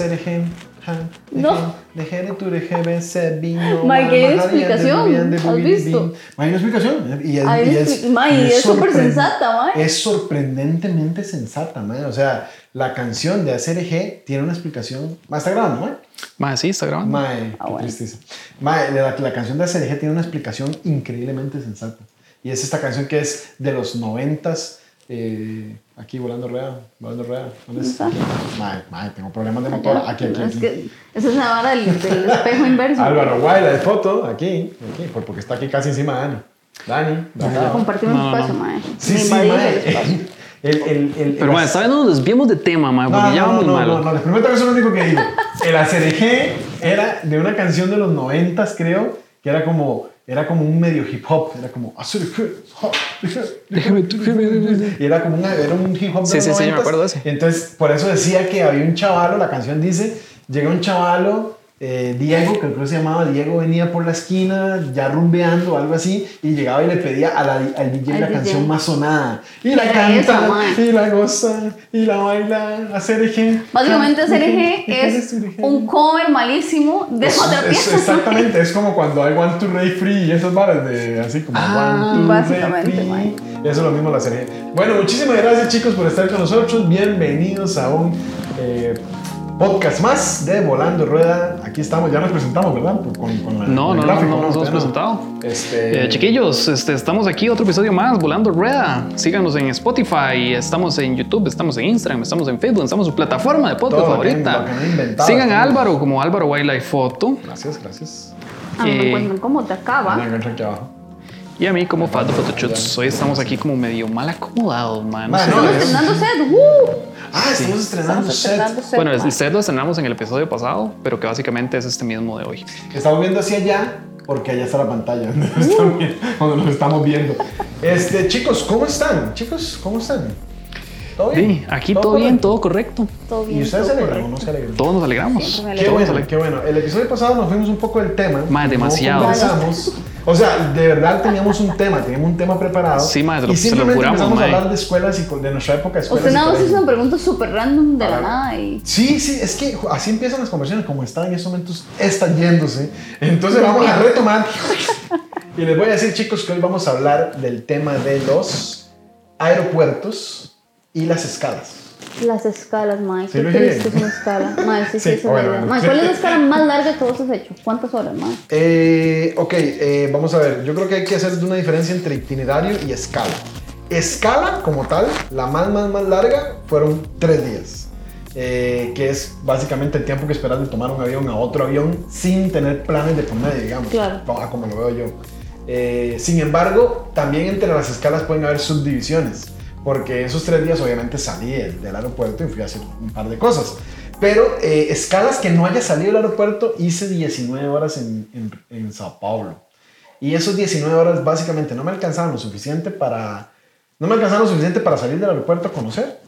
ACRG. No. ¿qué hay explicación? ¿Has visto? Hay una explicación. Y es, y es, expli- Mae, y es súper sensata, mae. Es sorprendentemente sensata, mae. O sea, la canción de ACRG tiene una explicación. Mae, está grabando, mae. Mae, sí, está grabando. Mae, Ah, qué bueno. tristeza. Mae, la, la canción de ACRG tiene una explicación increíblemente sensata. Y es esta canción que es de los noventas. Eh, aquí volando rueda, volando rueda. ¿Dónde es? ¿Dónde Mae, mae, tengo problemas de motor. Aquí, aquí, Es aquí. que esa es la vara del, del espejo inverso. Álvaro Guayla de foto, aquí, aquí, por- porque está aquí casi encima de Dani. Dani, acá. Compartimos No, no, espacio, no. mae. Sí, sí, mae. el. El, el, Pero, mae, ¿saben? No nos desviemos de tema, mae, porque No, ya no, vamos no, mal. no, no, les prometo que eso es lo único que digo. El ACDG era de una canción de los noventas, creo, que era como, era como un medio hip hop, era como y era como una, era un hip hop de Sí, los sí, sí, me 90s. acuerdo de ese. Entonces, por eso decía que había un chavalo, la canción dice, llega un chavalo, eh, Diego, que creo que se llamaba Diego, venía por la esquina, ya rumbeando o algo así, y llegaba y le pedía a la, al DJ la DJ. canción más sonada. Y la canta, y la goza, y la baila, hacer eje. Básicamente CRG es un cover malísimo de Es- otra es- exactamente, es como cuando I want to Ray Free y esas varas de así como Ah, I want to básicamente, Ray. Free. Eso es lo mismo la serie. Bueno, muchísimas gracias chicos por estar con nosotros. Bienvenidos a un eh, podcast más de Volando Rueda. Aquí estamos, ya nos presentamos, ¿verdad? Con, con la- No, con no, el no, gráfico, no nos hemos presentado. Este, Eh, chiquillos, este, estamos aquí, otro episodio más, Volando Rueda. Síganos en Spotify, estamos en YouTube, estamos en Instagram, estamos en Facebook, estamos en su plataforma de podcast Todo lo que- favorita. inventado, Sigan a estamos. Álvaro como Álvaro Wildlife Photo Gracias, gracias. A mí me Eh, encuentran como te acaba. encuentro aquí abajo. y a mí como Faldo Photoshoots. Hoy estamos aquí como medio mal acomodados, man. Man, sé. no, Estamos es- estrenando set. Ah, estamos estrenando Estamos set. estrenando set. Bueno, el set lo estrenamos en el episodio pasado, pero que básicamente es este mismo de hoy. Estamos viendo hacia allá porque allá está la pantalla donde nos, nos estamos viendo. Este, chicos, ¿cómo están? Chicos, ¿cómo están? ¿Todo Sí, aquí todo bien, correcto? todo correcto. Todo bien. ¿Y ustedes se todo alegran o no se alegran? Todos nos alegramos. Qué bueno, qué bueno. El episodio pasado nos fuimos un poco del tema. Ma, No demasiado. conversamos. O sea, de verdad teníamos un tema, teníamos un tema preparado. Sí, ma, se lo- y se lo simplemente juramos, empezamos a hablar de escuelas y de nuestra época de escuelas. Usted nada más hizo una pregunta súper random de la nada y. Sí, sí, es que así empiezan las conversaciones, como están en estos momentos, están yéndose. Entonces vamos a retomar. Y les voy a decir, chicos, que hoy vamos a hablar del tema de los aeropuertos y las escalas. Las escalas, Mike. Sí, ¿Qué lo dije bien. es una escala? Mike, sí, sí, Sí, la bueno, bueno. Mae, ¿cuál es la escala más larga que vos has hecho? ¿Cuántas horas, Mike? Eh, ok, eh, vamos a ver. Yo creo que hay que hacer una diferencia entre itinerario y escala. Escala, como tal, la más, más, más larga, fueron tres días. Eh, que es básicamente el tiempo que esperas de tomar un avión a otro avión sin tener planes de por medio, digamos. Claro. Ah, Como lo veo yo. Eh, sin embargo, también entre las escalas pueden haber subdivisiones. Porque esos tres días obviamente salí del, del aeropuerto y fui a hacer un par de cosas. Pero eh, escalas que no haya salido del aeropuerto, hice 19 horas en, en, en Sao Paulo. Y esos 19 horas básicamente no me alcanzaban lo suficiente para... No me alcanzaban lo suficiente para salir del aeropuerto a conocer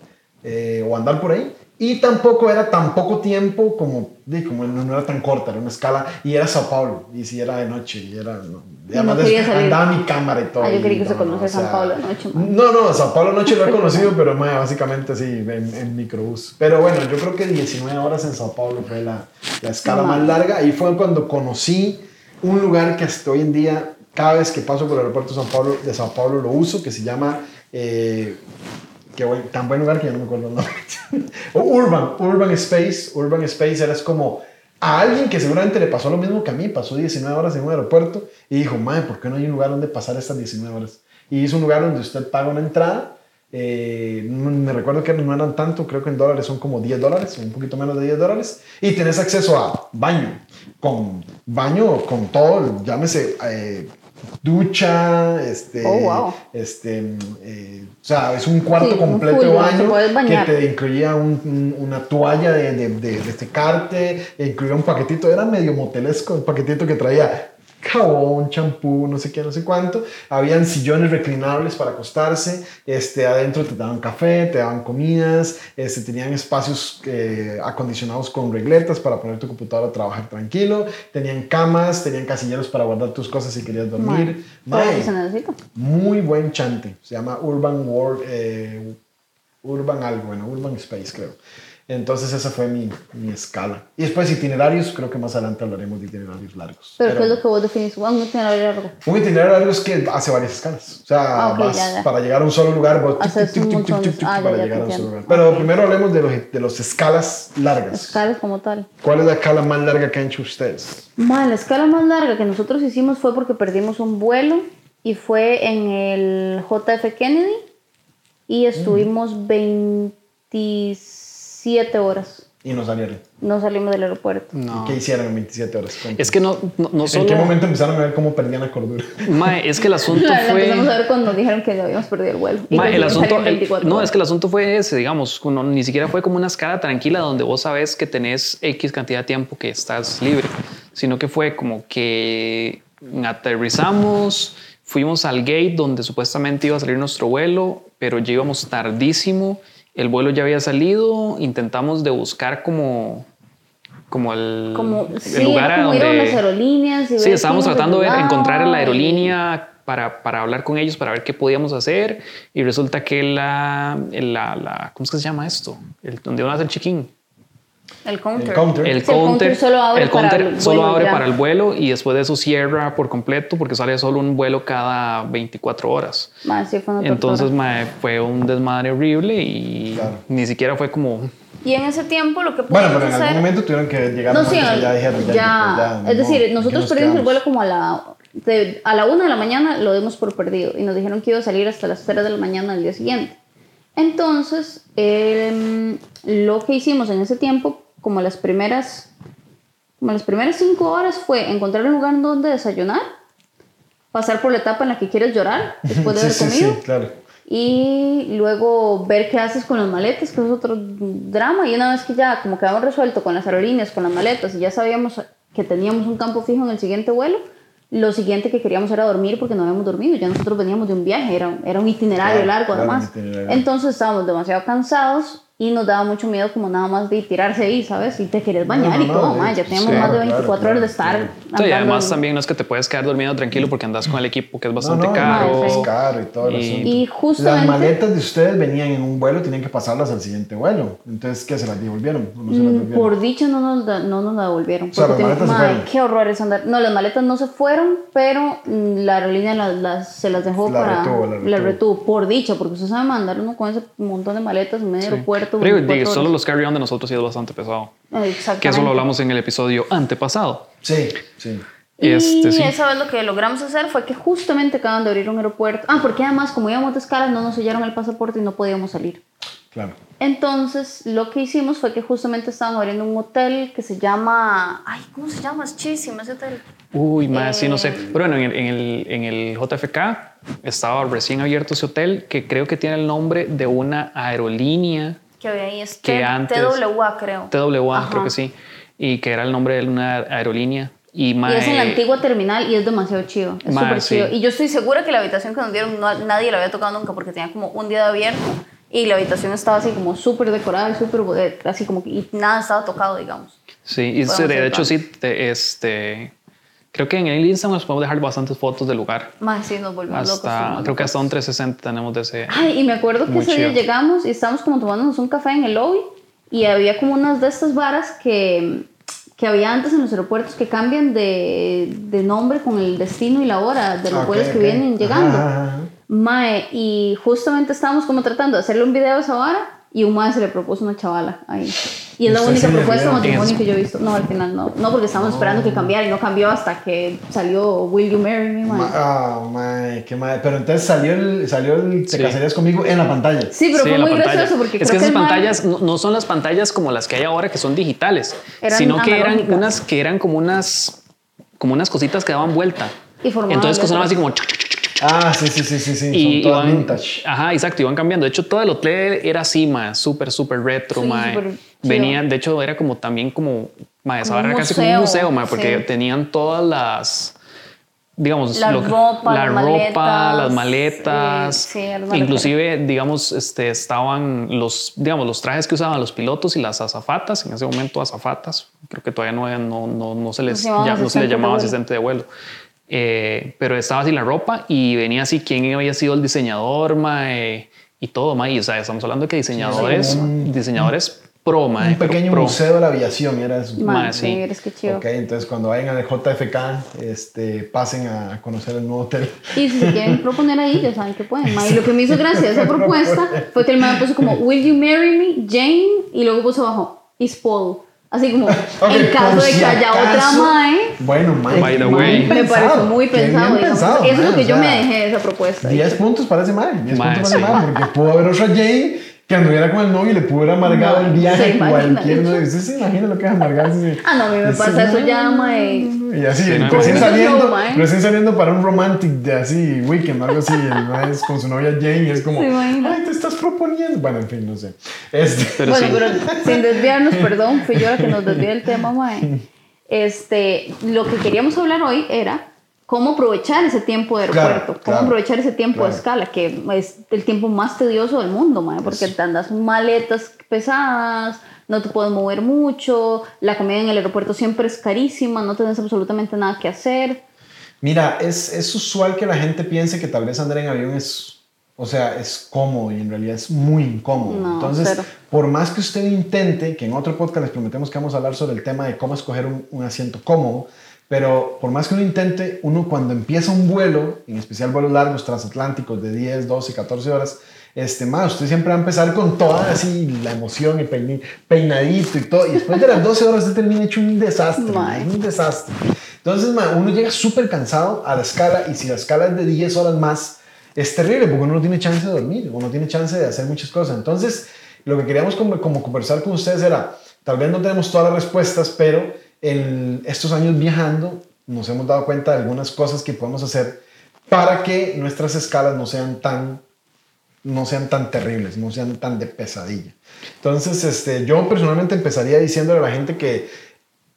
eh, o andar por ahí. Y tampoco era tan poco tiempo como, como no, no era tan corta, era una escala. Y era Sao Paulo, y si era de noche, y era... No, y además no andaba mi cámara y todo. Ah, yo creí que se no, conoce o sea, Pablo de noche, man. No, no, Sao Paulo noche lo he conocido, pero mae, básicamente sí, en, en microbús. Pero bueno, yo creo que 19 horas en Sao Paulo fue la, la escala No más larga. Y fue cuando conocí un lugar que hasta hoy en día, cada vez que paso por el aeropuerto de Sao Paulo, de Sao Paulo lo uso, que se llama... eh, Tan buen lugar que ya no me acuerdo el nombre. Urban, Urban Space. Urban Space era como a alguien que seguramente le pasó lo mismo que a mí. Pasó 19 horas en un aeropuerto y dijo, madre, ¿por qué no hay un lugar donde pasar estas 19 horas? Y hizo un lugar donde usted paga una entrada. eh, me recuerdo que no eran tanto, creo que en dólares son como 10 dólares, un poquito menos de 10 dólares. Y tenés acceso a baño, con baño, con todo, llámese eh, ducha, este, Oh, wow. este, eh, o sea, es un cuarto Sí, un completo full, de baño que te incluía un- un- una toalla de, de, de, de secarte, incluía un paquetito, era medio motelesco, un paquetito que traía jabón, champú, no sé qué, no sé cuánto. Habían sillones reclinables para acostarse. Este, adentro te daban café, te daban comidas. Este, tenían espacios eh, acondicionados con regletas para poner tu computadora a trabajar tranquilo. Tenían camas, tenían casilleros para guardar tus cosas si querías dormir. Se necesita. muy buen chante. Se llama Urban World, eh, Urban algo, bueno, Urban Space creo. Entonces esa fue mi, mi escala. Y después itinerarios, creo que más adelante hablaremos de itinerarios largos. Pero, ¿qué es lo que vos definís? Un itinerario largo. Un itinerario largo es que hace varias escalas. O sea, Ah, ok, vas ya, ya. para llegar a un solo lugar, vos para llegar a un solo lugar. Pero Ok. primero hablemos de los, de los escalas largas. Escalas como tal. ¿Cuál es la escala más larga que han hecho ustedes? Ma, la escala más larga que nosotros hicimos fue porque perdimos un vuelo y fue en el JF Kennedy y estuvimos 27 horas. Y no salieron. No salimos del aeropuerto. No. ¿Qué hicieron en 27 horas? Cuéntanos. Es que no, no, no ¿En solo... qué momento empezaron a ver cómo perdían la cordura? Mae, es que el asunto fue... empezamos a ver cuando nos dijeron que habíamos perdido el vuelo. Y el asunto, salían el- 24 no, horas. es que el asunto fue ese, digamos, uno- ni siquiera fue como una escala tranquila donde vos sabes que tenés X cantidad de tiempo que estás libre, sino que fue como que aterrizamos, fuimos al gate donde supuestamente iba a salir nuestro vuelo, pero ya íbamos tardísimo, el vuelo ya había salido, intentamos de buscar como como el, Como, el sí, lugar a ir a donde las aerolíneas y Sí, estábamos tratando de encontrar la aerolínea para, para hablar con ellos, para ver qué podíamos hacer. Y resulta que la, la, la- ¿cómo es que se llama esto? El, donde uno hace el check-in. El counter. El counter. El counter solo abre el para counter el solo vuelo abre para el vuelo y después de eso cierra por completo porque sale solo un vuelo cada 24 horas. Ma, sí, fue Entonces mae, fue un desmadre horrible y Claro. ni siquiera fue como... Y en ese tiempo lo que Bueno, pero en hacer... algún momento tuvieron que llegar No, a sí, ya dijeron, ya, ya- ya, es no, decir, aquí nosotros nos perdimos el vuelo como a la, de- a la una de la mañana, lo dimos por perdido y nos dijeron que iba a salir hasta las 3 de la mañana del día siguiente. Entonces, em, lo que hicimos en ese tiempo, como las primeras, como las primeras cinco horas, fue encontrar un lugar donde desayunar, pasar por la etapa en la que quieres llorar después de haber sí, comido. sí, claro. Y luego ver qué haces con las maletas, que es otro drama. Y una vez que ya como que habíamos resuelto con las aerolíneas, con las maletas, y ya sabíamos que teníamos un campo fijo en el siguiente vuelo, lo siguiente que queríamos era dormir porque no habíamos dormido. Ya nosotros veníamos de un viaje, era, era un itinerario Claro, largo claro, además. itinerario. Entonces estábamos demasiado cansados y nos daba mucho miedo como nada más de tirarse ahí, ¿sabes? Y te querías bañar no, y no, todo, hecho, ya teníamos sí. más de Claro, 24 claro, horas de estar claro. Sí, y además en- también no es que te puedes quedar dormido tranquilo porque andas con el equipo que es bastante no, no, caro. Es caro y todo el Y- asunto. Y Las maletas de ustedes venían en un vuelo, tenían que pasarlas al siguiente vuelo. Entonces, ¿qué? ¿Se las devolvieron? ¿O no se las Mm, devolvieron? Por dicha no nos, da- no nos la devolvieron. sea, porque las tengo- maletas se Mae, fueron. qué horror es andar. No, las maletas no se fueron, pero mm, la aerolínea las, las- se las dejó La para. retuvo, la la retuvo. retuvo. Por dicha, porque usted sabe mandar uno con ese montón de maletas en medio del aeropuerto. Pero digo, 24 solo los carry-on de nosotros sí es bastante pesado. Eh, Exactamente. Que eso lo hablamos en el episodio antepasado. Sí, sí. Y Este, sí. esa vez lo que logramos hacer fue que justamente acaban de abrir un aeropuerto. Ah, porque además, como íbamos de escalas, no nos sellaron el pasaporte y no podíamos salir. Claro. Entonces, lo que hicimos fue que justamente estaban abriendo un hotel que se llama. Ay, ¿cómo se llama? Es chísimo ese hotel. Uy, más, sí, no sé. Eh. Pero bueno, en el, en, el, en el JFK estaba recién abierto ese hotel que creo que tiene el nombre de una aerolínea, Que había ahí es Que antes- TWA, creo. TWA, Ajá. creo que sí, y que era el nombre de una aerolínea. Y, Y mae, es en la antigua terminal y es demasiado chido. Es súper sí. chido. Y yo estoy segura que la habitación que nos dieron no- nadie la había tocado nunca porque tenía como un día de abierto y la habitación estaba así como súper decorada y súper eh, así como que y nada estaba tocado, digamos. Sí, y sí, de hacer hecho sí, te- este, creo que en el Instagram nos podemos dejar bastantes fotos del lugar. Más sí, nos volvimos locos. Hasta, tomando creo que hasta un fotos. 360 tenemos de ese. Ay, y me acuerdo que ese día llegamos y estábamos como tomándonos un café en el lobby y había como unas de estas varas que, que había antes en los aeropuertos que cambian de, de nombre con el destino y la hora de los vuelos que ok. vienen llegando. Ajá. Mae, y justamente estábamos como tratando de hacerle un video a esa vara y un mae se le propuso una chavala ahí. Y es la ¿Usted única propuesta de matrimonio que yo he visto. No, al final no. No, porque estábamos esperando que cambiara y no cambió hasta que salió Will You Marry Me, mae. Ma- Ah, mae, qué mae. Pero entonces salió el, salió el Te Sí. casarías conmigo en la pantalla. Sí, pero Sí, fue muy pantalla. gracioso porque es creo que esas mae- pantallas no, no son las pantallas como las que hay ahora que son digitales, Eran sino que eran unas que eran como unas como unas cositas que daban vuelta. Y formaban Entonces que sonaban así como chuc, Ah, sí, sí, sí, sí, sí. y Son todas iban, vintage. ajá, exacto, iban cambiando. De hecho, todo el hotel era así, más súper, súper retro, Sí, mae. súper chido. Venía, de hecho, era como también como, esa Como casi como un museo, mae, porque sí. tenían todas las, digamos, La ropa, la las ropa, maletas, las maletas, sí, sí, inclusive, digamos, este, estaban los, digamos, los trajes que usaban los pilotos y las azafatas, en ese momento azafatas, creo que todavía no, no, no, no se les, ya, no se les llamaba vuelo. asistente de vuelo. Eh, pero estaba así la ropa y venía así quién había sido el diseñador, mae, y todo, mae. Y, o sea, estamos hablando de que diseñadores, Sí, un- diseñadores pro, mae. un pequeño pro. museo de la aviación, era eso. Ma, Ma, sí. eres que chido. Ok, entonces cuando vayan al JFK, este, pasen a conocer el nuevo hotel. Y si se quieren proponer ahí, ya saben que pueden. ma. Y lo que me hizo gracia esa propuesta fue que el man puso como, Will you marry me, Jane? Y luego puso abajo, is Paul. Así como, Ok, en caso de si que haya otra acaso- mae. Bueno, Mike, By the way. Me pensado, pareció muy pensado. pensado, Eso es lo que o yo me sea, dejé de esa propuesta. 10 puntos parece mal, 10 Mae, puntos parece sí. mal, porque pudo haber otra Jane que anduviera con el novio y le amargado No, el viaje cualquier novio. ¿Usted se imagina lo que es amargarse? Ah, no, a mí me pasa eso ya, mae. Y así, Sí, no, recién, no. saliendo, No, mae. recién saliendo para un romantic de así, weekend, algo así, el es con su novia Jane y es como, ay, te estás proponiendo. Bueno, en fin, no sé. Este, Pero bueno, sí. pero sin desviarnos, perdón, fui yo la que nos desvió del tema, mae. Este, lo que queríamos hablar hoy era cómo aprovechar ese tiempo de Claro, aeropuerto, cómo claro, aprovechar ese tiempo claro. de escala, que es el tiempo más tedioso del mundo, mae, porque te andas maletas pesadas, no te puedes mover mucho, la comida en el aeropuerto siempre es carísima, no tienes absolutamente nada que hacer. Mira, es, es usual que la gente piense que tal vez andar en avión es, o sea, es cómodo y en realidad es muy incómodo. No, Entonces, por más que usted intente, que en otro podcast les prometemos que vamos a hablar sobre el tema de cómo escoger un, un asiento cómodo, pero por más que uno intente, uno cuando empieza un vuelo, en especial vuelos largos transatlánticos de 10, 12, 14 horas, este, más, usted siempre va a empezar con toda así la emoción y peinadito y todo, y después de las 12 horas usted termina hecho un desastre, es un desastre. Entonces, ma, uno llega súper cansado a la escala y si la escala es de 10 horas más, es terrible porque uno no tiene chance de dormir, uno no tiene chance de hacer muchas cosas. Entonces, lo que queríamos como, como conversar con ustedes era, tal vez no tenemos todas las respuestas, pero en estos años viajando nos hemos dado cuenta de algunas cosas que podemos hacer para que nuestras escalas no sean tan no sean tan terribles, no sean tan de pesadilla. Entonces, este, yo personalmente empezaría diciéndole a la gente que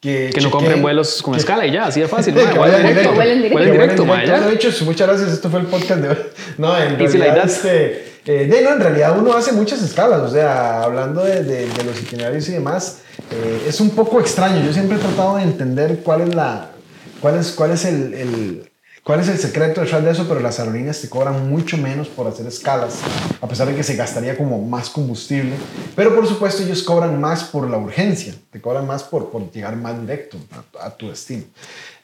que, Que no compren vuelos con que- escala y ya, así de fácil. que vuelen directo, vuelen directo. directo, directo. ya. De hecho, muchas gracias. Esto fue el podcast de hoy. No, en Easy realidad, that. este, eh, de, no, en realidad uno hace muchas escalas. O sea, hablando de, de- de los itinerarios y demás, eh, es un poco extraño. Yo siempre he tratado de entender cuál es la, cuál es, cuál es el, el- cuál es el secreto detrás de eso, pero las aerolíneas te cobran mucho menos por hacer escalas, a pesar de que se gastaría como más combustible. Pero por supuesto ellos cobran más por la urgencia, te cobran más por, por llegar más directo a, tu destino.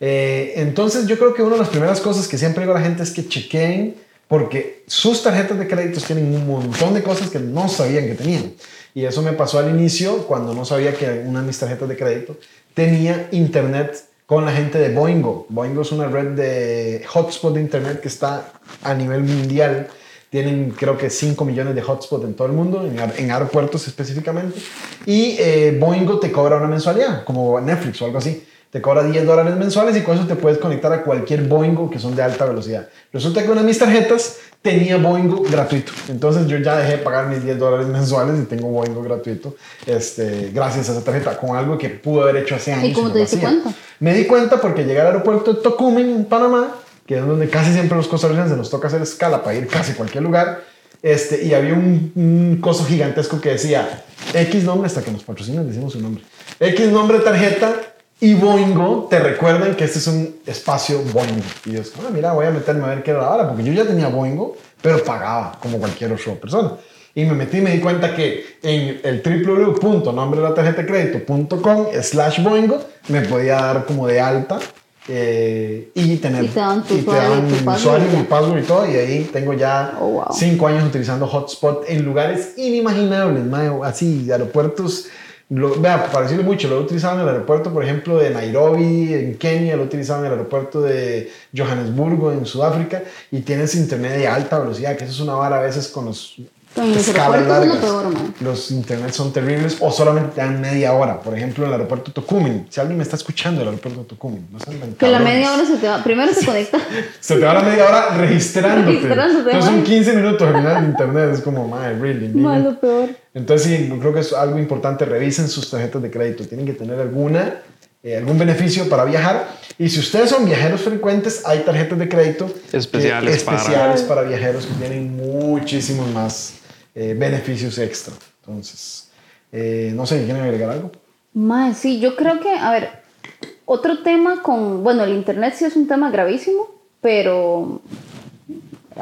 Eh, entonces yo creo que una de las primeras cosas que siempre digo a la gente es que chequeen, porque sus tarjetas de créditos tienen un montón de cosas que no sabían que tenían. Y eso me pasó al inicio cuando no sabía que una de mis tarjetas de crédito tenía internet con la gente de Boingo. Boingo es una red de hotspot de internet que está a nivel mundial. Tienen creo que 5 millones de hotspots en todo el mundo, en, aer- en aeropuertos específicamente. Y eh, Boingo te cobra una mensualidad, como Netflix o algo así. Te cobra 10 dólares mensuales y con eso te puedes conectar a cualquier Boingo que son de alta velocidad. Resulta que una de mis tarjetas tenía Boingo gratuito. Entonces yo ya dejé de pagar mis 10 dólares mensuales y tengo Boingo gratuito este, gracias a esa tarjeta, con algo que pude haber hecho hace años. cómo no te diste cuenta? Me di cuenta porque llegué al aeropuerto de Tocumen, en Panamá, que es donde casi siempre los costarricenses nos toca hacer escala para ir casi a cualquier lugar. Este, y había un, un coso gigantesco que decía X nombre, hasta que nos patrocinan, decimos su nombre. X nombre tarjeta y Boingo te recuerdan que este es un espacio Boingo. Y yo, ah, mira, voy a meterme a ver qué era la hora, porque yo ya tenía Boingo, pero pagaba como cualquier otra persona. Y me metí y me di cuenta que en el www.nombre de la tarjeta de crédito.com slash Boingo me podía dar como de alta eh, y tener Y te daban tu y te tu mi password, usuario, mi password y todo. Y ahí tengo ya Oh, wow. cinco años utilizando hotspot en lugares inimaginables, mae, así, aeropuertos. Lo, vea, para decirlo mucho, lo he utilizado en el aeropuerto, por ejemplo, de Nairobi, en Kenia, lo he utilizado en el aeropuerto de Johannesburgo, en Sudáfrica, y tienes internet de alta velocidad, que eso es una vara a veces con los los escalas aeropuertos es lo largas. peor. Los internet son terribles o solamente te dan media hora. Por ejemplo, en el aeropuerto Tocumen. Si alguien me está escuchando del aeropuerto Tocumen, no sean Que la media hora se te va. Primero se conecta. Se te va la media hora registrándote. Registrándote, Entonces son man. 15 minutos al final de internet. Es como, madre, really. really. Más lo peor. Entonces sí, creo que es algo importante. Revisen sus tarjetas de crédito. Tienen que tener alguna, eh, algún beneficio para viajar. Y si ustedes son viajeros frecuentes, hay tarjetas de crédito que- Especiales para- especiales para... viajeros que tienen muchísimos más eh, beneficios extra. Entonces, eh, no sé, ¿quieren agregar algo? Más, sí, yo creo que, a ver, otro tema con, bueno, el internet sí es un tema gravísimo, pero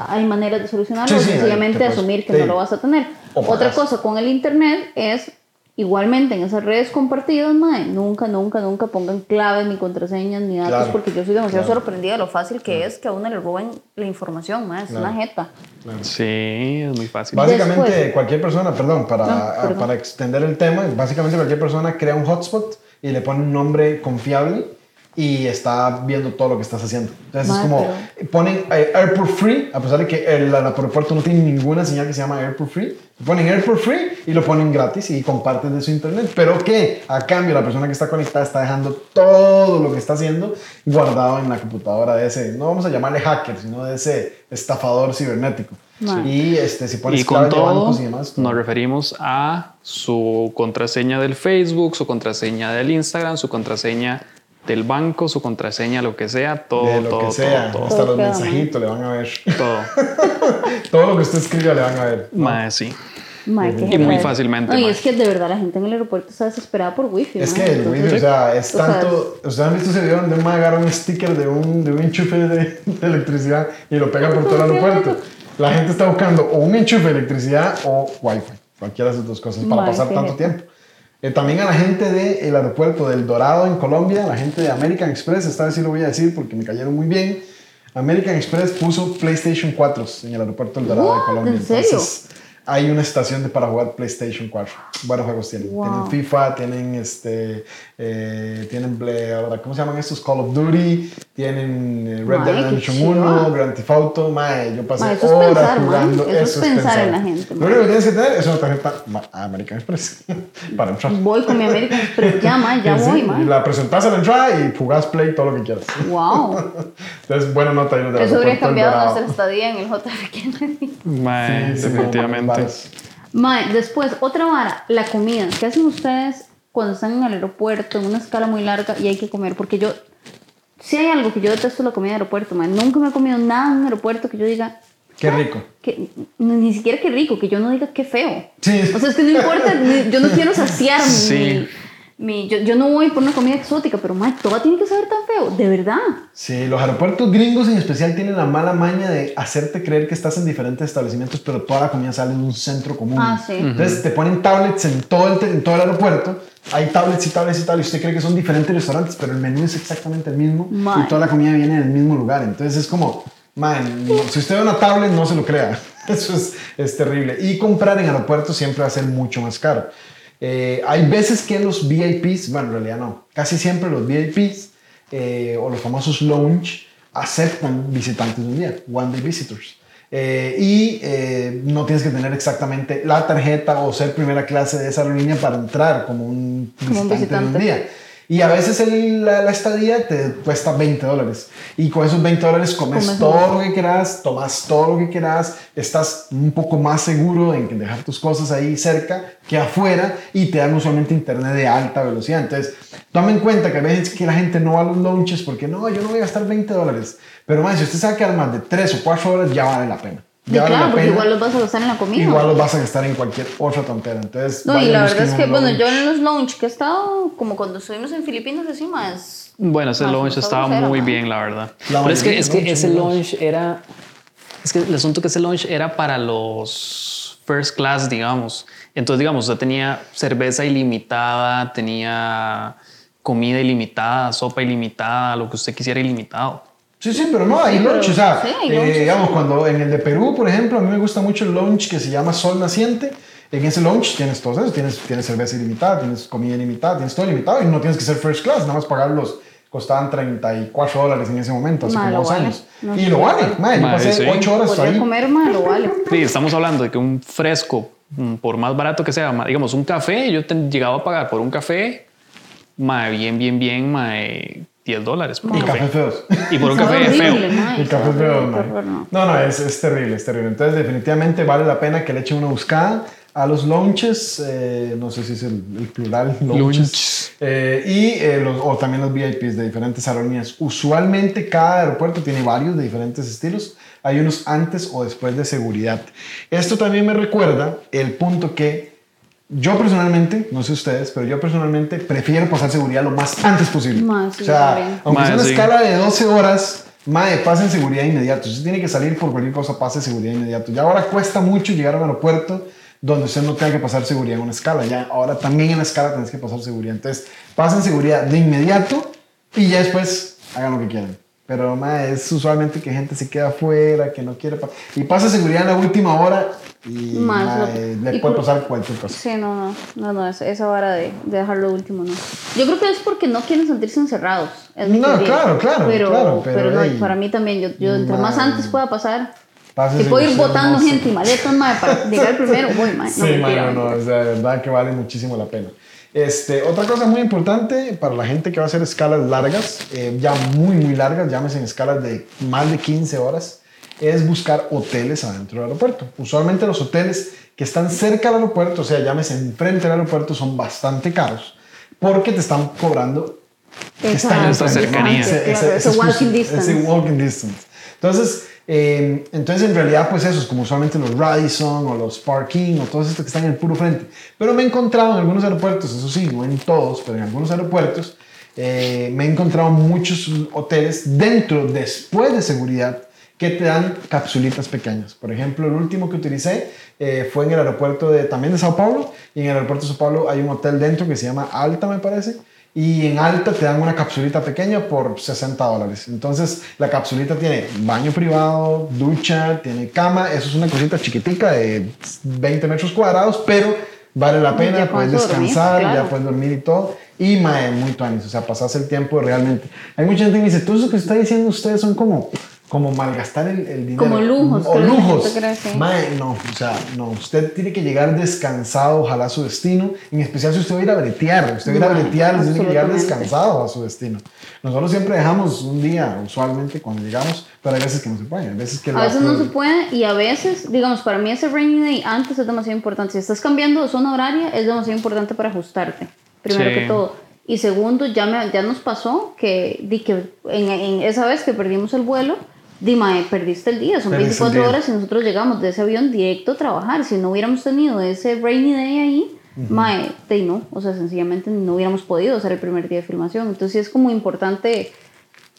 hay maneras de solucionarlo, Sí, sí, sencillamente puedes- asumir que sí. no lo vas a tener. O Otra cosa con el internet es Igualmente en esas redes compartidas, mae, nunca, nunca, nunca pongan claves ni contraseñas ni datos Claro, porque yo soy demasiado claro. sorprendida de lo fácil que es que a uno le roben la información, mae, es Claro. una jeta. Claro. Sí, es muy fácil. Básicamente Después- cualquier persona, perdón, para, No, perdón. para extender el tema, básicamente cualquier persona crea un hotspot y le pone un nombre confiable y está viendo todo lo que estás haciendo. Entonces es Mae, como, ponen eh, Airport Free, a pesar de que el, el aeropuerto no tiene ninguna señal que se llama Airport Free, ponen Airport Free y lo ponen gratis y comparten de su internet. Pero que a cambio la persona que está conectada está dejando todo lo que está haciendo guardado en la computadora de ese, no vamos a llamarle hacker, sino de ese estafador cibernético. Y este, si pones Y con todo bancos y demás. nos referimos a su contraseña del Facebook, su contraseña del Instagram, su contraseña del banco, su contraseña, lo que sea, todo, de lo todo, que sea, todo, hasta Todo los queda mensajitos le van a ver. todo. Todo lo que usted escriba le van a ver. Mae, sí. Mae, qué Y muy fácilmente, No, y mae. es que de verdad la gente en el aeropuerto está desesperada por wifi. Es mae, que el entonces- wifi, o sea, es o sea, tanto. ¿Ustedes han visto ese video donde un man agarra un sticker de un, de un enchufe de, de electricidad y lo pega por todo el aeropuerto? La gente está buscando o un enchufe de electricidad o wifi. Cualquiera de esas dos cosas para pasar tanto tiempo. Eh, también a la gente del aeropuerto del Dorado en Colombia, la gente de American Express, esta vez sí lo voy a decir porque me cayeron muy bien. American Express puso PlayStation 4 en el aeropuerto del Dorado de? Colombia. ¿En serio? Entonces, hay una estación de, para jugar PlayStation 4. Buenos juegos tienen. Wow. Tienen FIFA, tienen este, eh, tienen ¿cómo se llaman estos? Call of Duty, tienen eh, Red Dead Redemption chiva. 1, Grand Theft Auto, mae, yo pasé eso horas pensar, mae. jugando. Eso es pensar en la gente, Lo único que tienes que tener es una tarjeta American Express para entrar. Voy con mi American Express, ya, mae, ya Sí, voy, y mae. La presentas a la entrada y jugás Play todo lo que quieras. Wow. Entonces, buena nota ahí en el Eso del cambiado nuestra estadía en el JF Kennedy. Mae, Sí, sí, definitivamente. Varas. Mae, después, otra vara, la comida. ¿Qué hacen ustedes cuando están en el aeropuerto, en una escala muy larga y hay que comer? Porque yo, si hay algo que yo detesto es la comida de aeropuerto, mae. Nunca me he comido nada en un aeropuerto que yo diga, Qué rico. que, ni siquiera que rico, que yo no diga que feo. Sí. O sea, es que no importa, yo no quiero saciar Sí. mi... mi- yo, yo no voy por una comida exótica, pero mae, todo tiene que saber tan feo, de verdad. Sí, los aeropuertos gringos en especial tienen la mala maña de hacerte creer que estás en diferentes establecimientos, pero toda la comida sale de un centro común. Ah, sí. Entonces te ponen tablets en todo, el, en todo el aeropuerto. Hay tablets y tablets y tal, y usted cree que son diferentes restaurantes, pero el menú es exactamente el mismo Mae. y toda la comida viene del mismo lugar. Entonces es como, man, si usted ve una tablet, no se lo crea. Eso es, es terrible. Y comprar en aeropuertos siempre va a ser mucho más caro. Eh, hay veces que los VIPs, bueno, en realidad no, casi siempre los VIPs eh, o los famosos lounge aceptan visitantes de un día, one day visitors. Eh, y eh, no tienes que tener exactamente la tarjeta o ser primera clase de esa aerolínea para entrar como un Como un visitante, de un visitante. día. Y a veces el- la, la estadía te cuesta 20 dólares. Y con esos 20 dólares comes, Comes todo lo que quieras, tomas todo lo que quieras, estás un poco más seguro en que dejar tus cosas ahí cerca que afuera y te dan usualmente internet de alta velocidad. Entonces, toma en cuenta que a veces que la gente no va a los lunches porque no, yo no voy a gastar 20 dólares. Pero más, si usted a quedar más de 3 o 4 horas, ya vale la pena. Y vale claro, la porque igual los vas a gastar en la comida. Igual los vas a gastar en cualquier otra tontera. Entonces, No, y la verdad es que, bueno, lounge. yo en los lounge que he estado, como cuando estuvimos en Filipinas encima, es... Bueno, ese está estaba grosero, muy mae. bien, la verdad. La Pero es que, es que launch ese launch era. Es que el asunto que ese launch era para los first class, digamos. Entonces, digamos, usted tenía cerveza ilimitada, tenía comida ilimitada, sopa ilimitada, lo que usted quisiera ilimitado. Sí, sí, pero no, hay Sí, lunch, pero- o sea, sí, hay eh, lunch, sí. digamos, cuando en el de Perú, por ejemplo, a mí me gusta mucho el lunch que se llama Sol Naciente. En ese lunch tienes todo eso, tienes, tienes cerveza ilimitada, tienes comida ilimitada, tienes todo ilimitado y no tienes que ser first class, nada más pagarlos. Costaban 34 dólares en ese momento, hace Ma, como dos vale. años. No y lo vale, yo Ma, pasé sí. 8 horas ahí. comer más, lo vale. Sí, estamos hablando de que un fresco, mm, por más barato que sea, ma- digamos, un café, yo te llegaba a pagar por un café, ma, bien, bien, bien, ma, 10 dólares por Y un cafés café. feos. Y por un café feo. horrible, El sabe café feo, no. No, no, es, es terrible, es terrible. Entonces, definitivamente vale la pena que le echen una buscada a los lunches, eh, no sé si es el, el plural, lunches, Lunch. eh, y eh, los, o también los VIPs de diferentes aerolíneas. Usualmente cada aeropuerto tiene varios de diferentes estilos. Hay unos antes o después de seguridad. Esto también me recuerda el punto que yo personalmente, no sé ustedes, pero yo personalmente prefiero pasar seguridad lo más antes posible. Ma, sí, o sea, aunque Ma, sea una sí. escala de 12 horas, Mae, pase en seguridad inmediato. Si usted tiene que salir por cualquier cosa, pase en seguridad inmediato. Ya ahora cuesta mucho llegar al aeropuerto donde usted no tenga que pasar seguridad en una escala. Ya ahora también en la escala tenés que pasar seguridad. Entonces, pasen seguridad de inmediato y ya después hagan lo que quieran. Pero ma, es usualmente que gente se queda afuera, que no quiere pasar. Y pasa seguridad en la última hora y Ma, ma, lo- eh, y le puede por- pasar cualquier cosa. Sí, no, no, no, no, esa, esa vara de, de dejar lo último, no. Yo creo que es porque no quieren sentirse encerrados. es mi No, teoría. claro, claro, Pero, claro, pero, pero no, hey, para mí también, yo, yo entre más antes pueda pasar, si puedo ir votando no gente y maletas, mae, para llegar primero, voy, mae. No, sí, mentira, mano, no, mentira. o sea, de verdad que vale muchísimo la pena. Este, otra cosa muy importante para la gente que va a hacer escalas largas, eh, ya muy, muy largas, llámese en escalas de más de 15 horas, es buscar hoteles adentro del aeropuerto. Usualmente los hoteles que están cerca del aeropuerto, o sea, llámese enfrente del aeropuerto, son bastante caros porque te están cobrando están esa cercanía. Ese- Claro, ese- ese ese walking exclusive- distance. ese walking distance. Entonces, eh, entonces en realidad, pues eso es como usualmente los Radisson o los Parking o todos estos que están en el puro frente. Pero me he encontrado en algunos aeropuertos, eso sí, no en todos, pero en algunos aeropuertos, eh, me he encontrado muchos hoteles dentro, después de seguridad, que te dan capsulitas pequeñas. Por ejemplo, el último que utilicé eh, fue en el aeropuerto de, también de Sao Paulo. Y en el aeropuerto de Sao Paulo hay un hotel dentro que se llama Alta, me parece. Y en Alta te dan una capsulita pequeña por 60 dólares. Entonces, la capsulita tiene baño privado, ducha, tiene cama. Eso es una cosita chiquitica de 20 metros cuadrados, pero vale la Ya pena. Puedes descansar, ya claro. puedes dormir y todo. Y mae, muy tuanis, o sea, pasas el tiempo realmente. Hay mucha gente que me dice, todo eso que está diciendo ustedes son como, como malgastar el, el dinero. Como lujos, O creo lujos. sí. Mae, no, o sea, no. Usted tiene que llegar descansado, ojalá a su destino. En especial si usted va a ir a bretear. Usted va a ir a bretear, usted tiene que llegar descansado a su destino. Nosotros siempre dejamos un día, usualmente, cuando llegamos, pero hay veces que no se puede. Hay veces que A veces no se puede y a veces, digamos, para mí ese rainy day antes es demasiado importante. Si estás cambiando de zona horaria, es demasiado importante para ajustarte, primero Sí. que todo. Y segundo, ya, me, ya nos pasó que, di que en, en esa vez que perdimos el vuelo, di, mae, perdiste el día, son el 24 día. horas y nosotros llegamos de ese avión directo a trabajar. Si no hubiéramos tenido ese rainy day ahí, mae, di, no, o sea, sencillamente no hubiéramos podido hacer el primer día de filmación. Entonces sí es como importante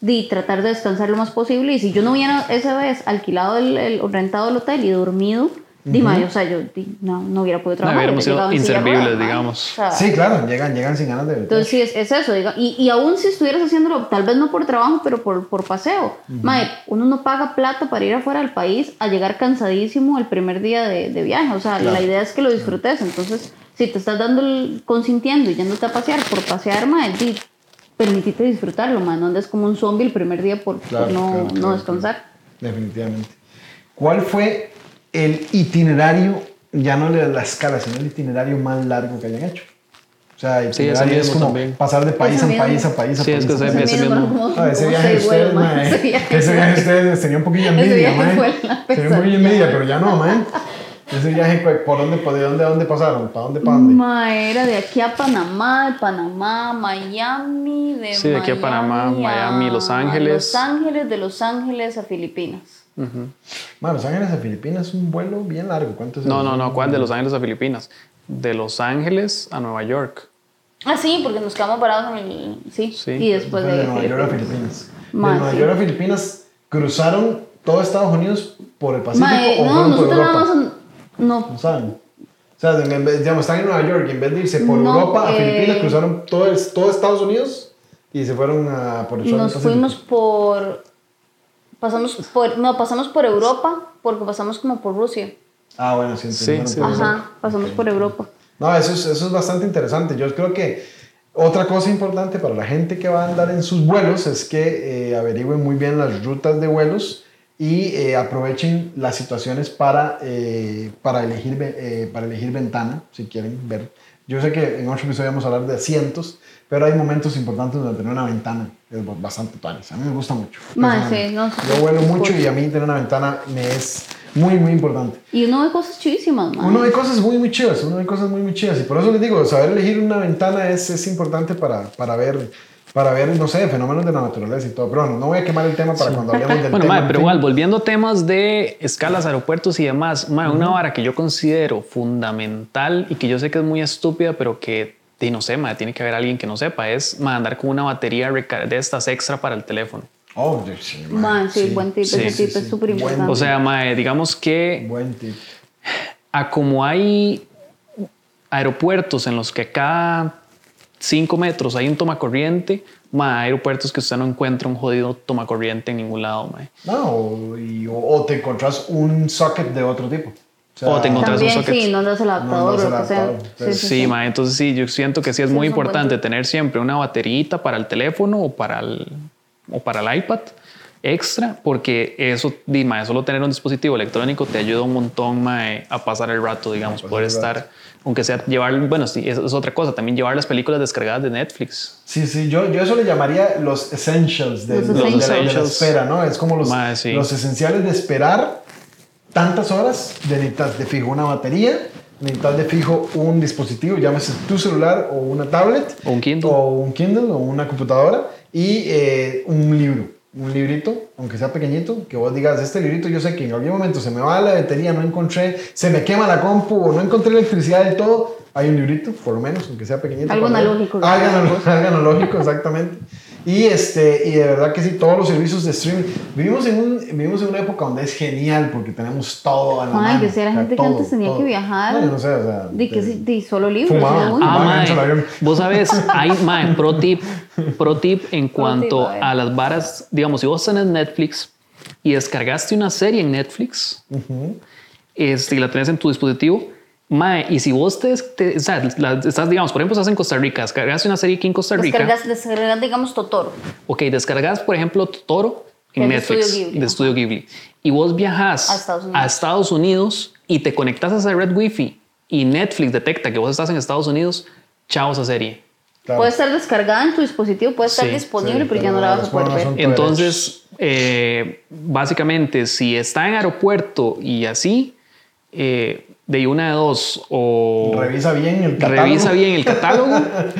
de tratar de descansar lo más posible. Y si yo no hubiera esa vez alquilado el, el- o rentado el hotel y dormido, di, mae, o sea, yo no, no hubiera podido No, trabajar. hubiéramos sido inservibles, digamos. O sea, Sí, claro, llegan, llegan sin ganas de bretear. entonces sí, es, es eso. diga- y, y aún si estuvieras haciéndolo, tal vez no por trabajo, pero por, por paseo. Mae, uno no paga plata para ir afuera del país a llegar cansadísimo el primer día de, de viaje. O sea, Claro. la idea es que lo disfrutes. Entonces, si te estás dando el consintiendo y yéndote a pasear por pasear, mae, di, permitite disfrutarlo, mae. No andes como un zombie el primer día por, por Claro, no, claro, no claro, descansar. Definitivamente. ¿Cuál fue el itinerario, ya no la escala, sino el itinerario más largo que hayan hecho? O sea, Sí, itinerario es como también. pasar de país en país a país a Sí, país. es que ese- ese mismo, mismo. Ah, ese viaje de ustedes, mae. Ese viaje ese viaje de ustedes tenía un poquillo envidia, viaje mae. Tenía un poquillo envidia, pero ya no, mae. Ese viaje, ¿por dónde, por de dónde, dónde pasaron? ¿Para dónde, para dónde? Mae, era de aquí a Panamá, de Panamá, Miami, de Sí, de aquí a Panamá, Miami, Los Ángeles. Los Ángeles, de Los Ángeles a Filipinas. Ujú. Mae, Los Ángeles a Filipinas es un vuelo bien largo. ¿Cuánto es No, no, no. ¿Cuál? De Los Ángeles a Filipinas. De Los Ángeles a Nueva York. Ah, sí, porque nos quedamos parados en el... Sí, Sí. y después de, de Nueva York a Filipinas. De Nueva sí. York a Filipinas cruzaron todo Estados Unidos por el Pacífico Mae, o no, fueron por nosotros Europa. nada más... No, No saben. O sea, en vez- digamos, están en Nueva York y en vez de irse por No, Europa a eh, Filipinas, cruzaron todo, el- todo Estados Unidos y se fueron a, por el sur del nos Pacífico. fuimos por... Pasamos por... No, pasamos por Europa, porque pasamos como por Rusia. Ah, bueno, sí, Sí, sí. Ajá, pasamos por Europa. No, eso es, eso es bastante interesante. Yo creo que otra cosa importante para la gente que va a andar en sus vuelos es que eh, averigüen muy bien las rutas de vuelos y eh, aprovechen las situaciones para, eh, para, elegir, eh, para elegir ventana, si quieren ver. Yo sé que en otro episodio vamos a hablar de asientos, pero hay momentos importantes donde tener una ventana es bastante tuanis. A mí me gusta mucho. Personalmente. sí, no, sí, Yo vuelo sí, mucho sí. y a mí tener una ventana me es muy, muy importante. Y uno ve cosas chidísimas, man. Uno ve cosas muy, muy chivas, uno ve cosas muy, muy chivas. Y por eso les digo, saber elegir una ventana es, es importante para, para ver, para ver, no sé, fenómenos de la naturaleza y todo. Pero bueno, no voy a quemar el tema para cuando hablemos del Bueno, tema. en pero fin. igual, volviendo a temas de escalas, aeropuertos y demás, mae, una vara que yo considero fundamental y que yo sé que es muy estúpida, pero que, y no sé, mae, tiene que haber alguien que no sepa, es mae, andar con una batería de estas extra para el teléfono. Oh, sí, Man, sí, buen tip, Sí, ese sí, tip sí. es súper importante. O sea, mae, digamos que Buen tip. a como hay aeropuertos en los que cada 5 metros hay un tomacorriente, ma, hay aeropuertos que usted no encuentra un jodido tomacorriente en ningún lado, ma. No, o, y- o- o te encontrás un socket de otro tipo. Sea, O te encontrás un También socket. sí, no andas el No adaptador o sea. Sí, sí, Sí, ma, entonces sí, yo siento que sí es Sí, muy es buen importante tener siempre una baterita para el teléfono o para el, o para el iPad extra, porque eso, di, ma, solo tener un dispositivo electrónico te ayuda un montón ma, eh, a pasar el rato, digamos, poder rato. estar, aunque sea llevar, bueno, sí, eso es otra cosa, también llevar las películas descargadas de Netflix. Sí, sí, yo, yo eso le llamaría los essentials de, Los de- de la- de la essentials. espera, ¿no? Es como los, Ma, sí. los esenciales de esperar tantas horas, de necesitas de fijo una batería, necesitas de fijo un dispositivo, llámese tu celular o una tablet. O un Kindle. O un Kindle o una computadora y eh, un libro. Un librito, aunque sea pequeñito, que vos digas, este librito yo sé que en algún momento se me va la batería, no encontré, se me quema la compu o no encontré electricidad del todo, hay un librito, por lo menos, aunque sea pequeñito. Algo analógico, analo- algo analógico, exactamente. Y, este, y de verdad que sí, todos los servicios de streaming. Vivimos en, un, vivimos en una época donde es genial porque tenemos todo a la Ay, mano. que sí, la o sea, gente que todo, antes tenía todo. que viajar. No, yo no sé, o sea. Di que de- sí, di solo libros. Fumaba. era uno. Ah, Mae, vos sabes, hay, mae, pro tip, pro tip en cuanto a ver. a las varas, digamos, si vos tenés Netflix y descargaste una serie en Netflix este, y la tenés en tu dispositivo, mae, y si vos te, te- o sea, la- estás, digamos, por ejemplo, estás en Costa Rica, descargaste una serie aquí en Costa Rica, Descargas, descargas, digamos, Totoro. ok, descargas, por ejemplo, Toro en de Netflix, Estudio Ghibli, de ajá. Studio Ghibli, y vos viajas A Estados Unidos. a Estados Unidos y te conectas a esa red Wi-Fi y Netflix detecta que vos estás en Estados Unidos, chao esa serie. Claro. Puede estar descargada en tu dispositivo, puede estar Sí, disponible, sí, pero ya no la vas a poder ver. Entonces, eh, básicamente, si está en aeropuerto y así, eh, de una de dos, o Revisa bien el catálogo. revisa bien el catálogo,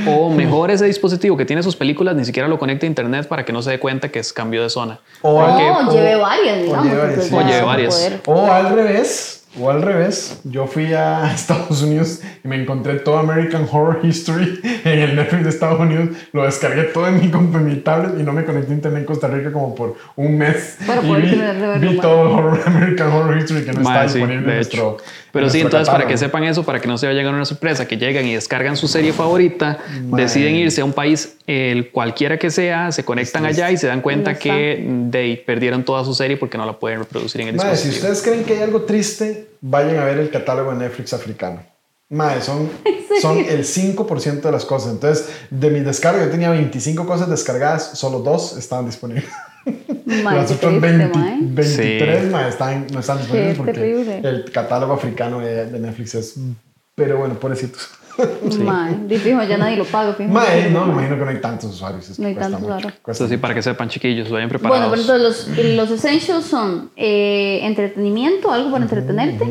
o mejor ese dispositivo que tiene sus películas, ni siquiera lo conecta a internet para que no se dé cuenta que es cambio de zona. O, o- lleve varias, o digamos. lleve varias, sí. O lleve varias. O al revés, o al revés, yo fui a Estados Unidos y me encontré todo American Horror History en el Netflix de Estados Unidos, lo descargué todo en mi, en mi tablet y no me conecté a internet en Costa Rica como por un mes. Para y vi, vi todo horror- American Horror History que no Mae, está sí, disponible de en hecho. nuestro Pero en sí, entonces para que sepan eso, para que no se vayan a una sorpresa, que llegan y descargan su serie favorita, deciden irse a un país, el cualquiera que sea, se conectan allá y se dan cuenta que de, perdieron toda su serie porque no la pueden reproducir en el Mae, si ustedes creen que hay algo triste, vayan a ver el catálogo de Netflix africano. Mae, son, son el 5% de las cosas. Entonces, de mi descarga, yo tenía 25 cosas descargadas, solo dos estaban disponibles. Mae, Las otras triste, 20 mae. 23 Sí. mae, están, no están disponibles porque terrible. el catálogo africano de, de Netflix es... Pero bueno, pobrecitos. Mae, di, fijo, ya nadie lo paga. fijo. Mae, no, me imagino que no hay tantos usuarios. es No hay tantos, cuesta Eso sí, para que sepan, chiquillos, vayan preparados. Bueno, pero entonces los, los essentials son eh, entretenimiento, algo para entretenerte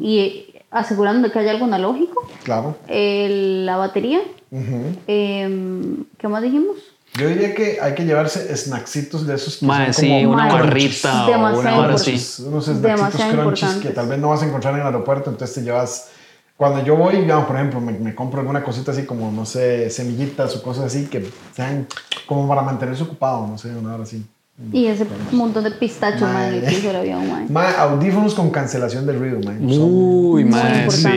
y asegurando que haya algo analógico, Claro. el- la batería, Ujú. em, ¿qué más dijimos? Yo diría que hay que llevarse snacksitos de esos que Mae, son sí, como una Mae, barrita o una hora así. crunchies, unos snacksitos crunchies que tal vez no vas a encontrar en el aeropuerto, entonces te llevas... Cuando yo voy, digamos, por ejemplo, me, me compro alguna cosita así como, no sé, semillitas o cosas así que sean como para mantenerse ocupado, no sé, una hora así. Y ese montón de Mae. piso del avión, mae. Mae, audífonos con cancelación del ruido, Son- mal, son sí.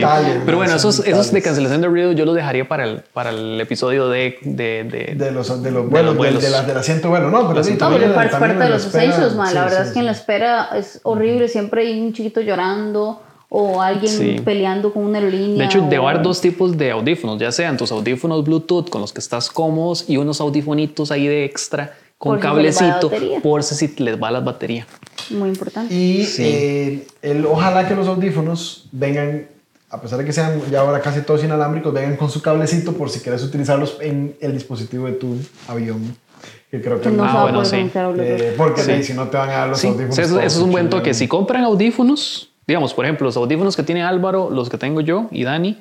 Pero bueno, esos, esos de cancelación de ruido yo los dejaría para el, para el episodio de... de, de- De los, de los De vuelos, los. De, de las- del asiento vuelo, no, pero Los sí, No, es también parte de los espera, essentials, mae. La sí, verdad sí, es que en la sí. espera es horrible, siempre hay un chiquito llorando o alguien Sí. peleando con una aerolínea. De hecho, o- llevar dos tipos de audífonos, ya sean tus audífonos Bluetooth con los que estás cómodos y unos audífonitos ahí de extra con Por si cablecito batería. por si les va la batería. Muy importante. Y Sí. eh, el, ojalá que los audífonos vengan, a pesar de que sean ya ahora casi todos inalámbricos, vengan con su cablecito por si quieres utilizarlos en el dispositivo de tu avión. Que creo que que no Ah, bueno, sí. eh, porque Sí. si no te van a dar los Sí, audífonos. eso, eso es un buen toque. Si compran audífonos, digamos, por ejemplo, los audífonos que tiene Álvaro, los que tengo yo y Dani,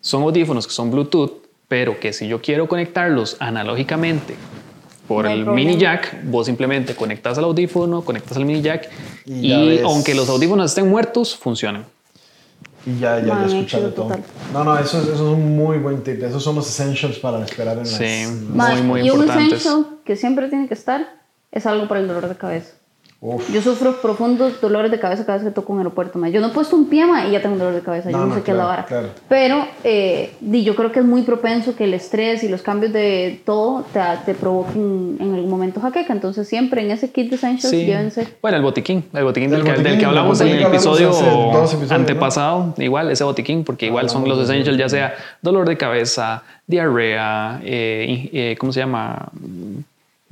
son audífonos que son Bluetooth, pero que si yo quiero conectarlos analógicamente por No el problema. mini jack, vos simplemente conectas al audífono, conectas al mini jack Y y, ya aunque los audífonos estén muertos, funcionan. Y ya, ya, ya escuchar de chido, todo. total. No, no, eso, es- eso es un muy buen tip. Esos son los essentials para esperar en. Sí. las- Mae, muy, muy y un importantes. essential que siempre tiene que estar es algo para el dolor de cabeza. Uf. Yo sufro profundos dolores de cabeza cada vez que toco un aeropuerto. ma. Yo no he puesto un pie ma, y ya tengo un dolor de cabeza. No, yo no, no, sé qué es la vara. claro. Pero eh, di, yo creo que es muy propenso que el estrés y los cambios de todo te, te provoquen en algún momento jaqueca. Entonces, siempre en ese kit de Essentials, Sí. llévense. Bueno, el botiquín, el botiquín, El del, que, botiquín, del que el hablamos en el episodio, antepasado, igual ese botiquín, porque igual son los essentials, ya sea dolor de cabeza, diarrea, eh, eh, ¿cómo se llama?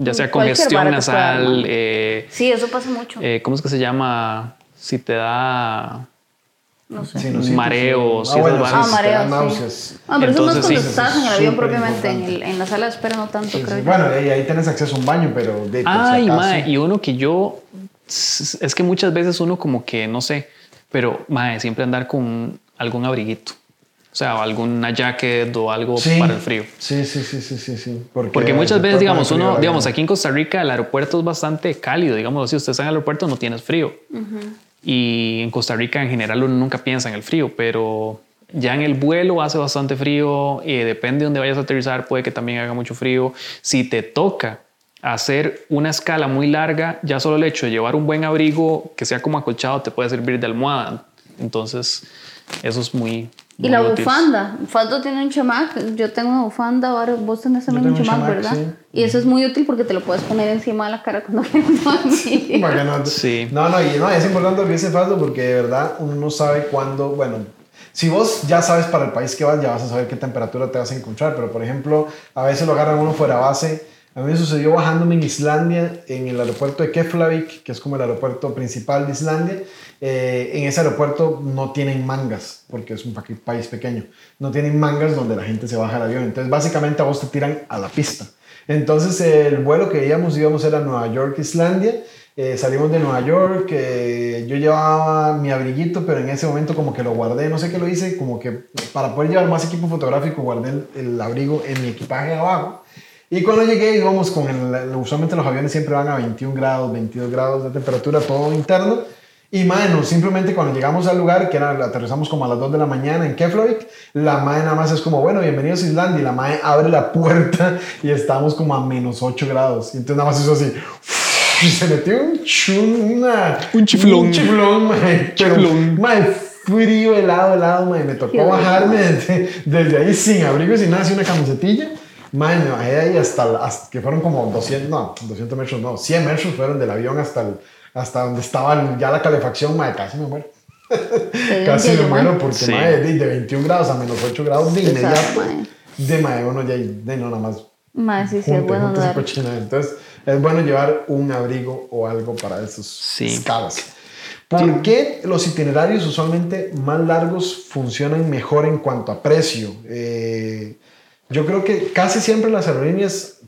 Ya sea Cualquier congestión nasal, eh, Sí, eso pasa mucho. eh, ¿cómo es que se llama? Si te da no sé. Sinusitis, Mareos sí. y Ah, bueno. Ah, sí, mareos, te da sí. náuseas. Ah, pero eso no es Entonces, cuando sí, estás en el avión propiamente, en, el- en la sala de espera no tanto, Sí, sí. creo. Bueno, ahí, ahí tenés acceso a un baño, pero de si Ay, acaso. mae, y uno que yo, es que muchas veces uno como que, no sé, pero mae, siempre andar con algún abriguito. O sea, alguna jacket o algo Sí. para el frío. Sí, sí, sí, sí, sí, sí. Porque muchas se veces, digamos, uno, frío, digamos, aquí en Costa Rica el aeropuerto es bastante cálido, digamos, si usted está en el aeropuerto no tienes frío. Y en Costa Rica en general uno nunca piensa en el frío, pero ya en el vuelo hace bastante frío, y depende de dónde vayas a aterrizar, puede que también haga mucho frío. Si te toca hacer una escala muy larga, ya solo el hecho de llevar un buen abrigo que sea como acolchado te puede servir de almohada. Entonces, eso es muy... Y la bufanda. Faldo tiene un chamac. Yo tengo una bufanda. Ahora vos tenés también un chamac, chamac, ¿verdad? sí. Y eso es muy útil porque te lo puedes poner encima de la cara cuando quieres dormir. Para que no, Sí. no, no, y no, es importante lo que dice Faldo porque de verdad uno no sabe cuándo, bueno, si vos ya sabes para el país que vas, ya vas a saber qué temperatura te vas a encontrar, pero por ejemplo, a veces lo agarran uno fuera base. A mí me sucedió bajándome en Islandia, en el aeropuerto de Keflavik, que es como el aeropuerto principal de Islandia. Eh, en ese aeropuerto no tienen mangas, porque es un pa- país pequeño. No tienen mangas donde la gente se baja del avión. Entonces, básicamente a vos te tiran a la pista. Entonces, el vuelo que íbamos, íbamos era Nueva York, Islandia. Eh, salimos de Nueva York, eh, yo llevaba mi abriguito, pero en ese momento como que lo guardé, no sé qué lo hice, como que para poder llevar más equipo fotográfico guardé el, el abrigo en mi equipaje abajo. Y cuando llegué íbamos con el, usualmente los aviones siempre van a 21 grados, 22 grados de temperatura, todo interno. Y mano, simplemente cuando llegamos al lugar, que era, aterrizamos como a las 2 de la mañana en Keflavik, la mae nada más es como, bueno, bienvenidos a Islandia, y la mae abre la puerta y estamos como a menos 8 grados. Y entonces nada más hizo así, y se metió un chuna, Un chiflón. Un chiflón, mae, pero, Chiflón. mae, frío, helado, helado, mae, me tocó bajarme desde, desde ahí sin abrigo, sin nada, sin una camisetilla. Bajé de ahí hasta, que fueron como 200, no, 200 metros, no, 100 metros fueron del avión hasta, el, hasta donde estaba el- ya la calefacción, mae, casi me muero. Casi me muero porque, Sí. mae, de, de 21 grados a menos 8 grados de inmediato. mae. De mae, uno ya, de no, nada más. Mae, sí, sí, es junte, bueno junte esa dar. cochinada. Entonces, es bueno llevar un abrigo o algo para esos Sí. escalas. ¿Por qué los itinerarios usualmente más largos funcionan mejor en cuanto a precio? Eh, yo creo que casi siempre las aerolíneas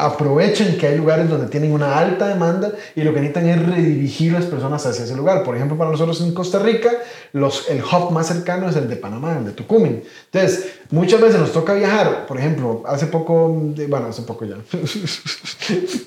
aprovechan que hay lugares donde tienen una alta demanda y lo que necesitan es redirigir las personas hacia ese lugar. Por ejemplo, para nosotros en Costa Rica, los, el hub más cercano es el de Panamá, el de Tucumán. Entonces, muchas veces nos toca viajar. Por ejemplo, hace poco, bueno, hace poco ya.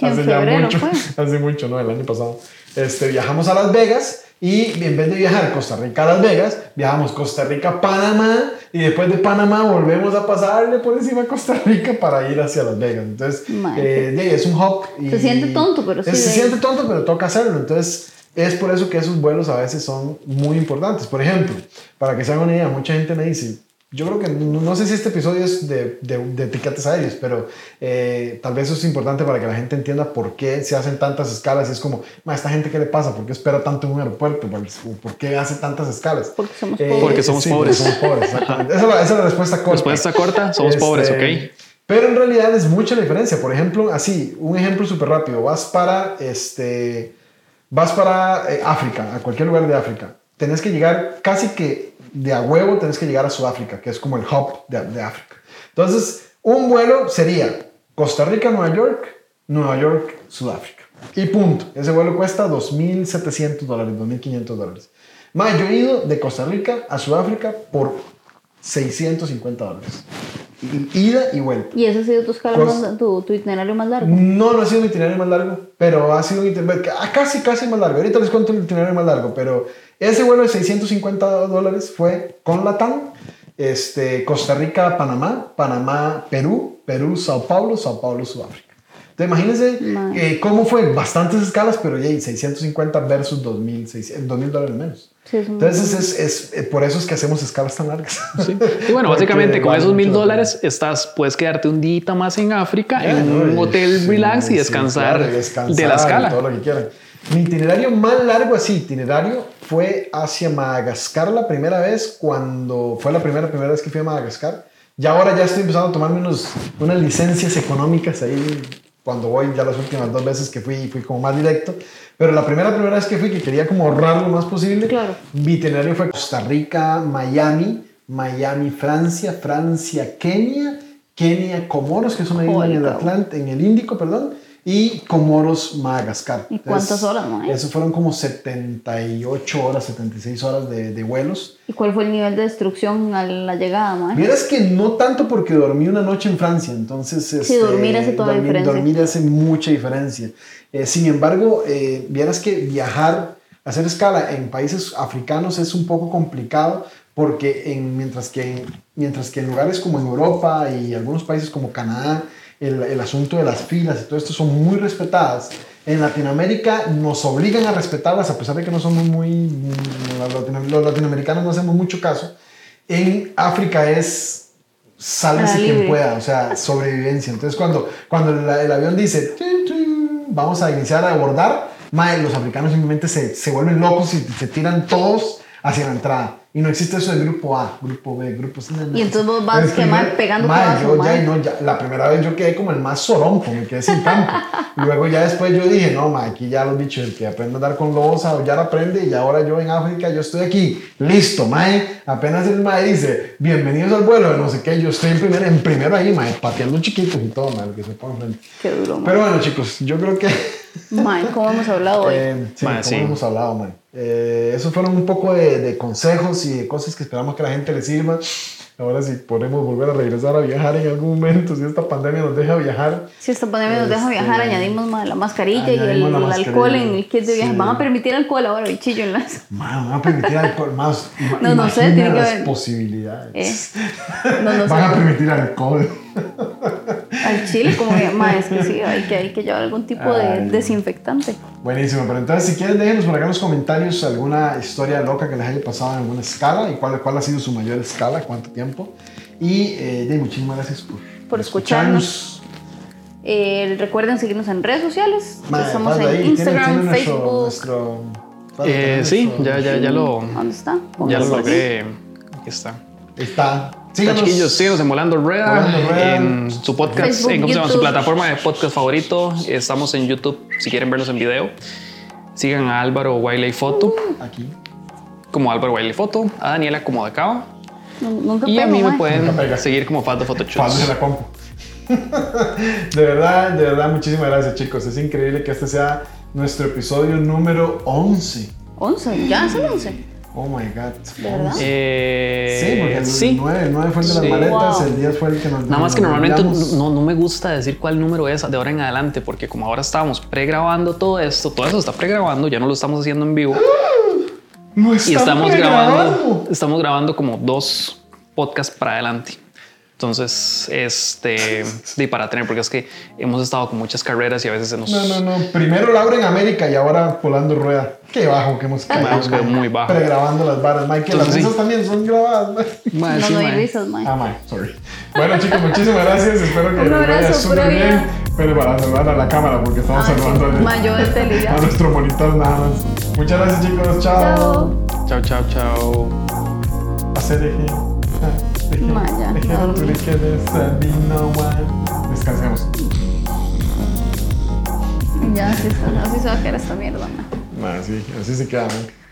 Hace ya mucho, fue. hace mucho, ¿no? El año pasado. Este, viajamos a Las Vegas y en vez de viajar Costa Rica a Las Vegas, viajamos Costa Rica a Panamá y después de Panamá volvemos a pasarle por encima a Costa Rica para ir hacia Las Vegas. Entonces, eh, es un hub. Y Se siente tonto, pero sí, Se de- siente tonto, pero toca hacerlo. Entonces, es por eso que esos vuelos a veces son muy importantes. Por ejemplo, para que se hagan una idea, mucha gente me dice, yo creo que no, no sé si este episodio es de, de, de etiquetas aéreas, pero eh, tal vez eso es importante para que la gente entienda por qué se hacen tantas escalas. Y es como, "Ma, ¿esta gente qué le pasa? ¿Por qué espera tanto en un aeropuerto? ¿Por, qué hace tantas escalas? Porque somos Eh, pobres. Porque somos sí, pobres. Porque somos pobres, exactamente. Esa es la, esa es la respuesta corta. Respuesta corta, somos pobres, Este, ok. Pero en realidad es mucha la diferencia. Por ejemplo, así, un ejemplo súper rápido. Vas para, este, vas para eh, África, a cualquier lugar de África. Tenés que llegar casi que de a huevo, tenés que llegar a Sudáfrica, que es como el hub de, de África. Entonces, un vuelo sería Costa Rica, Nueva York, Nueva York, Sudáfrica. Y punto. Ese vuelo cuesta 2.700 dólares, 2.500 dólares. Más, yo he ido de Costa Rica a Sudáfrica por 650 dólares. Ida y vuelta. Y ese ha sido tu, Cos- más- tu, tu itinerario más largo. No, no ha sido mi itinerario más largo, pero ha sido un itinerario ah, casi, casi más largo. Ahorita les cuento el itinerario más largo, pero ese vuelo de 650 dólares fue con Latam, este, Costa Rica, Panamá, Panamá, Perú, Perú, Sao Paulo, Sao Paulo, Sudáfrica. Entonces, imagínense eh, cómo fue, bastantes escalas, pero ya 650 versus 2000, 2000 dólares menos. Sí, es Entonces, es, es, eh, por eso es que hacemos escalas tan largas. Sí. Y bueno, básicamente con vale esos mil dólares estás, puedes quedarte un día más en África, Ya, en ¿no? un hotel sí, relax y sí, descansar, claro, y descansar de la escala. Todo lo que quieran. Mi itinerario más largo así, itinerario, fue hacia Madagascar la primera vez, cuando fue la primera, primera vez que fui a Madagascar. Y ahora ya estoy empezando a tomarme unos, unas licencias económicas ahí, cuando voy, ya las últimas dos veces que fui, fui como más directo. Pero la primera, primera vez que fui, que quería como ahorrar lo más posible, Claro. mi itinerario fue Costa Rica, Miami, Miami, Francia, Francia, Kenia, Kenia, Comoros, que es una isla en el Atlántico, en el Índico, perdón, y Comoros, Madagascar. ¿Y cuántas Entonces, horas, no? Eso fueron como 78 horas, 76 horas de, de vuelos. ¿Y cuál fue el nivel de destrucción a la llegada, mae? Vieras que no tanto porque dormí una noche en Francia, entonces... este, dormir hace toda dormir- diferencia. Dormir hace mucha diferencia. Eh, sin embargo, eh, vieras que viajar, hacer escala en países africanos es un poco complicado porque en, mientras, que, mientras que en lugares como en Europa y algunos países como Canadá, el, el asunto de las filas y todo esto son muy respetadas. En Latinoamérica nos obligan a respetarlas a pesar de que no somos muy... Los latino- los latinoamericanos no hacemos mucho caso. En África es sálvese quien pueda, o sea, sobrevivencia. Entonces, cuando, cuando el, el avión dice, "Tun, tun, vamos a iniciar a abordar, mae, los africanos simplemente se, se vuelven locos y se tiran todos hacia la entrada. Y no existe eso de grupo A, grupo B, grupo C. no, no. Y entonces vos vas que, primer- pegando codazo, yo ya, no, ya, la primera vez yo quedé como el más soronco, me quedé sin campo. Luego ya después yo dije, no, ma, aquí ya los bichos, el que aprende a andar con lobos, a aullar aprende, y ahora yo en África, yo estoy aquí, listo, mae. Apenas el mae dice, bienvenidos al vuelo, de no sé qué, yo estoy en primero, en primero ahí, mae, pateando chiquitos y todo, mae, lo que se pone enfrente. Qué duro. Pero bueno, chicos, yo creo que... Mae, ¿cómo hemos hablado hoy? Eh, sí, Mae, como sí. hemos hablado, man. Eh, esos fueron un poco de, de consejos y de cosas que esperamos que la gente le sirva. Ahora si podemos volver a regresar a viajar en algún momento, si esta pandemia nos deja viajar. Si esta pandemia nos deja Este, viajar, añadimos mae, la mascarilla y el, añadimos la el mascarilla, alcohol en el kit de viaje. sí. Van a permitir alcohol ahora, bichillo, en las... Man, van a permitir alcohol más. No, no sé, tiene que las haber- posibilidades. Eh, No, no sé. Van a permitir alcohol. Al chile, como que, mae, es que sí, hay que, hay que llevar algún tipo de Ay. desinfectante. Buenísimo, pero entonces si quieren déjenos por acá en los comentarios alguna historia loca que les haya pasado en alguna escala y cuál, cuál ha sido su mayor escala, cuánto tiempo. Y eh, de, muchísimas gracias por, Por escucharnos. Eh, recuerden seguirnos en redes sociales. Madre, Estamos en ahí, tiene- Instagram, tiene nuestro- Facebook. nuestro- falta Eh, sí, nuestro- ya, ya, ya lo, ¿Dónde está? ya lo logré. Aquí está. Está. Síganos, chiquillos, síganos en Molando Rueda, Volando Rueda. en su podcast, Facebook, en, ¿cómo se llama? su plataforma de podcast favorito. Estamos en YouTube si quieren vernos en video. Sigan a Álvaro Wiley Foto, Aquí. como Álvaro Wiley Foto, a Daniela como de Cava. Nu- Nunca Y a mí me pueden seguir como Fato Photoshoots. de la compu. de verdad, de verdad, muchísimas gracias, chicos. Es increíble que este sea nuestro episodio número 11. 11, ya es el 11. Oh my god. ¿De verdad? Eh, Sí, porque el, sí. 9, el 9 fue el de las Sí. maletas, Wow. el 10 fue el que nos Nada más que nos normalmente no, no me gusta decir cuál número es de ahora en adelante, porque como ahora estamos pregrabando todo esto, todo eso está pregrabando, ya no lo estamos haciendo en vivo. No y estamos grabando. grabando, estamos grabando como dos podcasts para adelante. Entonces, este, y para tener, porque es que hemos estado con muchas carreras y a veces se nos, No, no, no. Primero Laura en América y ahora volando rueda. Qué bajo que hemos caído. Hemos caído muy bajo. Pregrabando las varas, Mike. Que las sí. risas también son grabadas, Mike. No, sí, no hay risas, mae. Ah, Mike, sorry. Bueno, chicos, muchísimas gracias. Espero que les vaya súper bien. Pero para saludar a la cámara, porque estamos sí. saludando ya. a nuestro monitor nada más. Muchas gracias, chicos. Chao. Chao. Chao, chao. Hacer eje. Ah, eje. Eje, a. Descansemos. Ya, así, así se va a quedar esta mierda, mae. Ma, sí, así se queda, man.